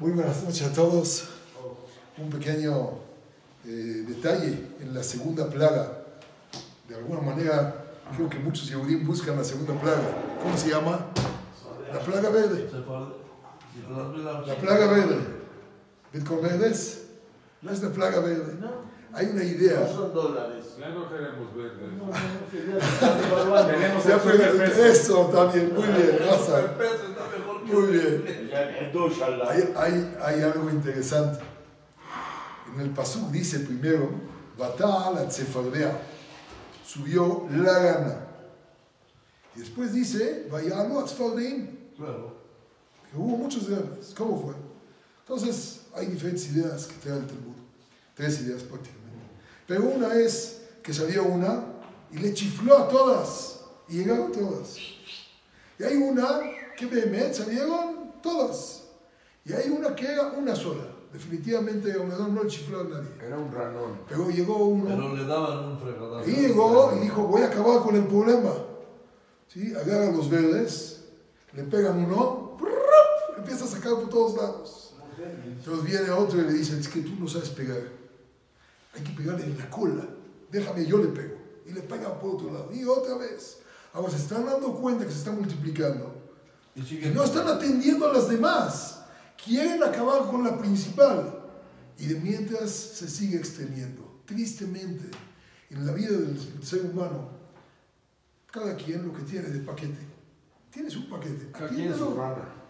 Muy buenas noches a todos. Un pequeño eh, detalle en la segunda plaga. De alguna manera, creo que muchos Yehudim buscan la segunda plaga. ¿Cómo se llama? La plaga verde. La plaga verde. ¿Bitcoin verdes? No es la plaga verde. Hay una idea. No son dólares. Ya no queremos verdes. No, no, ya fue-. Eso también, muy bien, El Raza. peso está mejor que Muy bien. Hay, hay, hay algo interesante. En el Pasuk dice primero, Batal a Tzefardea, subió la gana. Y después dice, Vayalo a Tzfardeim, Claro. que hubo muchos ganas. ¿Cómo fue? Entonces, hay diferentes ideas que trae el Talmud. Tres ideas prácticamente. Pero una es que salió una y le chifló a todas. Y llegaron todas. Y hay una que Behemet salieron todas. Y hay una que era una sola. Definitivamente Omedan no le chifló a nadie. Era un ranón. Pero llegó uno Pero le daban un fregadazo. y llegó y dijo, voy a acabar con el problema. ¿Sí? Agarra los verdes, le pegan uno, ¡prup! empieza a sacar por todos lados. Entonces viene otro y le dice, es que tú no sabes pegar. Hay que pegarle en la cola. Déjame, yo le pego. Y le pega por otro lado. Y otra vez. Ahora se están dando cuenta que se está multiplicando. Y no están atendiendo a las demás. Quieren acabar con la principal. Y de mientras se sigue extendiendo. Tristemente, en la vida del ser humano, cada quien lo que tiene de paquete. Tienes un paquete. Atiéndelo.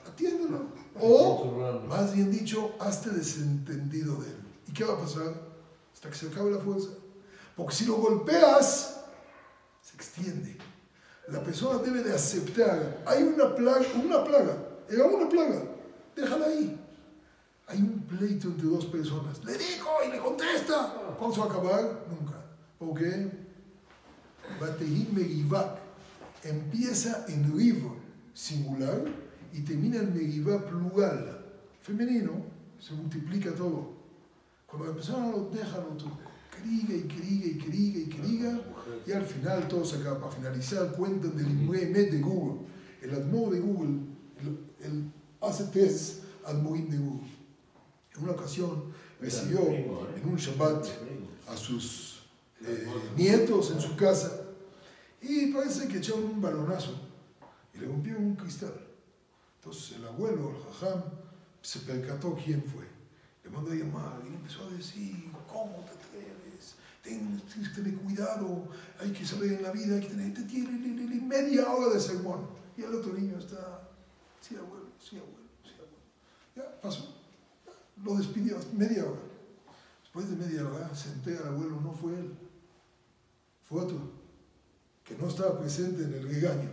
Atiéndelo. O, más bien dicho, hazte desentendido de él. ¿Y qué va a pasar? Hasta que se acabe la fuerza. Porque si lo golpeas, se extiende. La persona debe de aceptar. Hay una plaga, una plaga, era una plaga, déjala ahí. Hay un pleito entre dos personas. Le dijo y le contesta. ¿Cuándo se va a acabar? Nunca. ¿Por qué? Batehim empieza en rivo singular y termina en Megivá plural. Femenino, se multiplica todo. Cuando la persona lo deja al otro, que diga y que diga y que diga y que diga, y al final todo se acaba. Para finalizar, cuentan del Imremet de Google. El Admor de Google, el, el hace Admorim de Google. En una ocasión recibió en un Shabbat a sus eh, nietos en su casa y parece que echaron un balonazo y le rompieron un cristal. Entonces el abuelo, el jajam, se percató quién fue. Le mandó a llamar y le empezó a decir, ¿cómo te atreves? Ten- Tienes que tener cuidado, hay que saber en la vida, hay que tener, te tiene media hora de sermón. Y el otro niño está, sí abuelo, sí abuelo, sí abuelo. Ya, pasó. Lo despidió, media hora. Después de media hora se entera el abuelo, no fue él, fue otro, que no estaba presente en el regaño.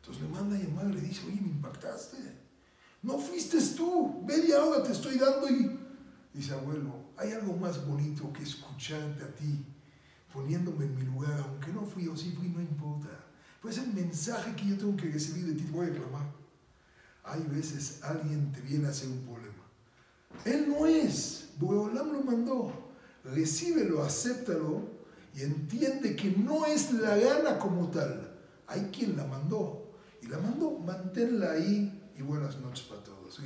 Entonces le manda a llamar y le dice, oye, me impactaste. No fuiste tú, media hora te estoy dando y... Dice, abuelo, hay algo más bonito que escucharte a ti, poniéndome en mi lugar, aunque no fui o sí fui, no importa. Pues el mensaje que yo tengo que recibir de ti, voy a reclamar. Hay veces alguien te viene a hacer un problema. Él no es, Boreolam lo mandó. Recíbelo, acéptalo y entiende que no es la gana como tal. Hay quien la mandó y la mandó, manténla ahí y buenas noches para todos.